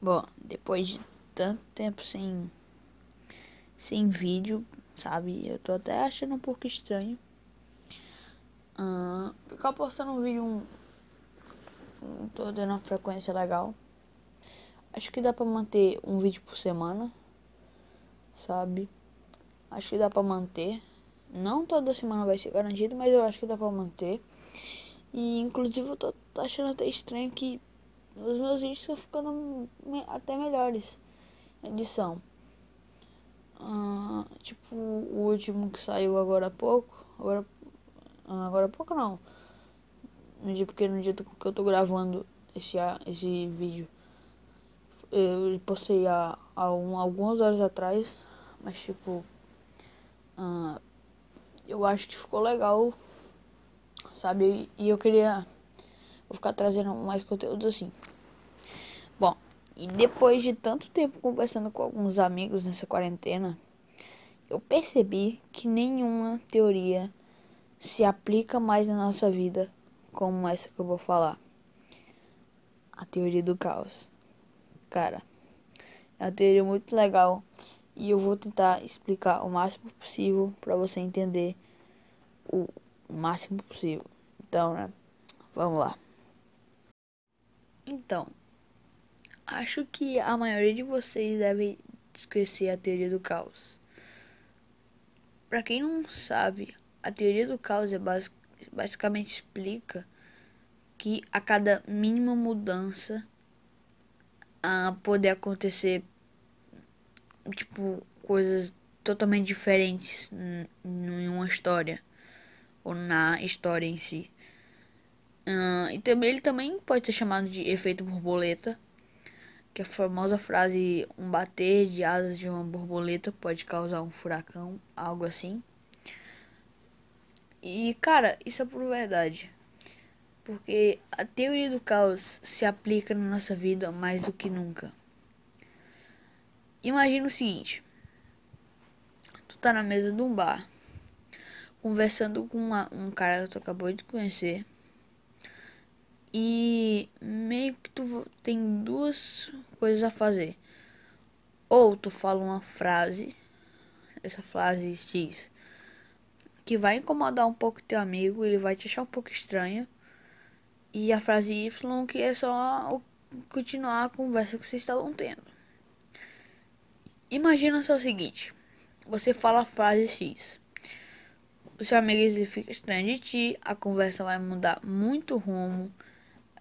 Bom, depois de tanto tempo sem sem vídeo, sabe? Eu tô até achando um pouco estranho. Uh, ficar postando um vídeo um, um, tô dando uma frequência legal. Acho que dá pra manter um vídeo por semana, sabe? Acho que dá pra manter. Não toda semana vai ser garantido, mas eu acho que dá pra manter. E inclusive eu tô, tô achando até estranho que os meus vídeos estão ficando até melhores edição. Uh, tipo, o último que saiu agora há pouco. Agora, uh, agora há pouco não. No dia, porque no dia que eu tô gravando esse, esse vídeo. Eu postei há, há um, algumas horas atrás. Mas tipo. Uh, eu acho que ficou legal. Sabe? E eu queria. Vou ficar trazendo mais conteúdo assim. E depois de tanto tempo conversando com alguns amigos nessa quarentena, eu percebi que nenhuma teoria se aplica mais na nossa vida como essa que eu vou falar. A teoria do caos. Cara, é uma teoria muito legal e eu vou tentar explicar o máximo possível para você entender o máximo possível. Então, né? Vamos lá. Então, Acho que a maioria de vocês deve esquecer a teoria do caos. Para quem não sabe, a teoria do caos é basic, basicamente explica que a cada mínima mudança a poder acontecer tipo coisas totalmente diferentes em uma história ou na história em si. Uh, e também ele também pode ser chamado de efeito borboleta que a famosa frase um bater de asas de uma borboleta pode causar um furacão, algo assim. E cara, isso é por verdade. Porque a teoria do caos se aplica na nossa vida mais do que nunca. Imagina o seguinte: tu tá na mesa de um bar, conversando com uma, um cara que tu acabou de conhecer e meio que tu tem duas coisas a fazer. Ou tu fala uma frase, essa frase X, que vai incomodar um pouco teu amigo, ele vai te achar um pouco estranho. E a frase Y que é só continuar a conversa que vocês estavam tendo. Imagina só o seguinte, você fala a frase X. O seu amigo ele fica estranho de ti, a conversa vai mudar muito rumo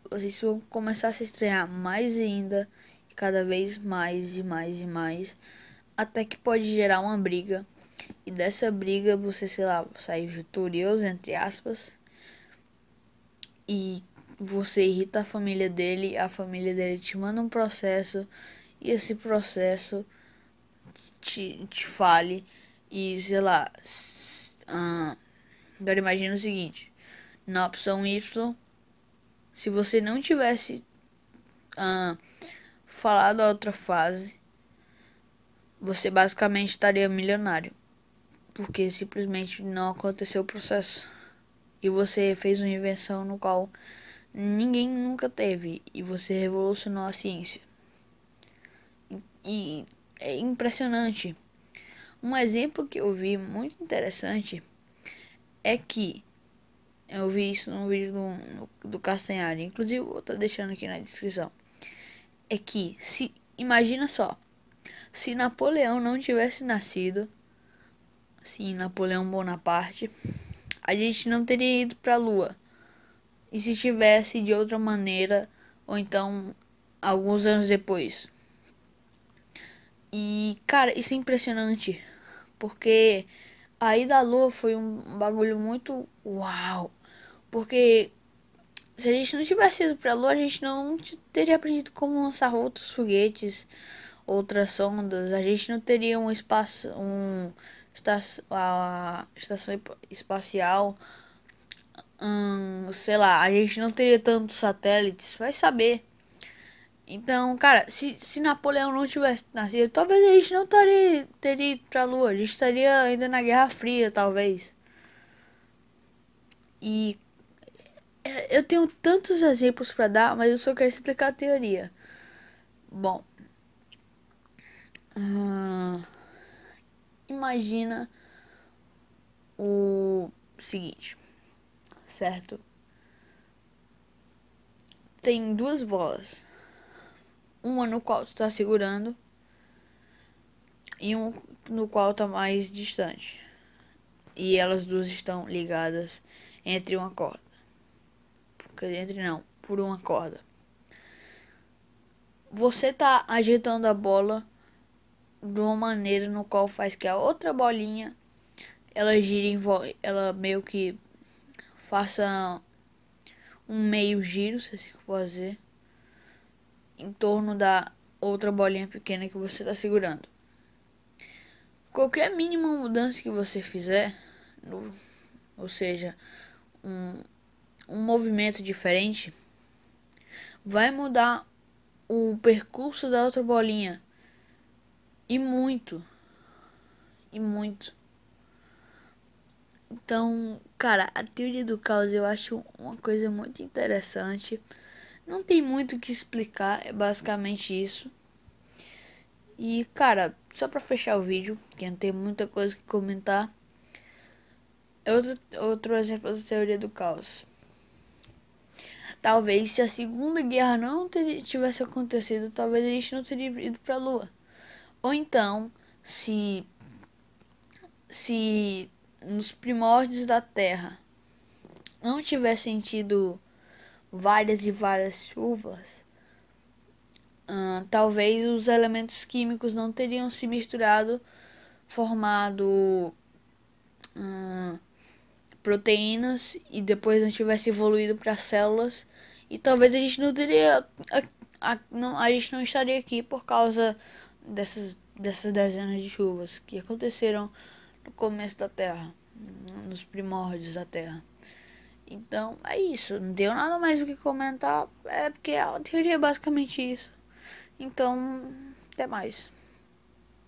vocês vão começar a se estranhar mais ainda, cada vez mais e mais e mais, até que pode gerar uma briga. E dessa briga você, sei lá, sair vitorioso, entre aspas, e você irrita a família dele, a família dele te manda um processo, e esse processo te, te fale, e sei lá. Agora imagina o seguinte: na opção Y se você não tivesse uh, falado a outra fase, você basicamente estaria milionário. Porque simplesmente não aconteceu o processo. E você fez uma invenção no qual ninguém nunca teve. E você revolucionou a ciência. E é impressionante. Um exemplo que eu vi muito interessante é que eu vi isso no vídeo do, do Castanhari. Inclusive, vou estar deixando aqui na descrição. É que, se imagina só. Se Napoleão não tivesse nascido, sim, Napoleão Bonaparte, a gente não teria ido para a Lua. E se tivesse de outra maneira, ou então alguns anos depois. E, cara, isso é impressionante. Porque a ida à Lua foi um bagulho muito uau. Porque se a gente não tivesse ido pra Lua, a gente não teria aprendido como lançar outros foguetes, outras sondas. A gente não teria um espaço, um estação, a estação espacial, hum, sei lá, a gente não teria tantos satélites. Vai saber. Então, cara, se, se Napoleão não tivesse nascido, talvez a gente não taria, teria ido pra Lua. A gente estaria ainda na Guerra Fria, talvez. E eu tenho tantos exemplos para dar, mas eu só quero explicar a teoria. Bom, imagina o seguinte, certo? Tem duas bolas, uma no qual tu tá segurando e um no qual tá mais distante. E elas duas estão ligadas entre uma corda. Entre não, por uma corda você tá agitando a bola de uma maneira no qual faz que a outra bolinha ela gire em ela meio que faça um meio giro, se assim pode dizer, em torno da outra bolinha pequena que você está segurando. Qualquer mínima mudança que você fizer, no, ou seja, um, um movimento diferente, vai mudar o percurso da outra bolinha. E muito. E muito. Então, cara, a teoria do caos eu acho uma coisa muito interessante. Não tem muito o que explicar, é basicamente isso. E, cara, só pra fechar o vídeo, que não tem muita coisa que comentar. É outro, outro exemplo da teoria do caos. Talvez se a Segunda Guerra não tivesse acontecido, talvez a gente não teria ido para a Lua. Ou então, se se nos primórdios da Terra não tivessem tido várias e várias chuvas, talvez os elementos químicos não teriam se misturado, formado proteínas e depois não tivesse evoluído para células e talvez a gente não teria a, a, não, a gente não estaria aqui por causa dessas dessas dezenas de chuvas que aconteceram no começo da Terra, nos primórdios da Terra. Então é isso, não tenho nada mais o que comentar, é porque a teoria é basicamente isso. Então, até mais.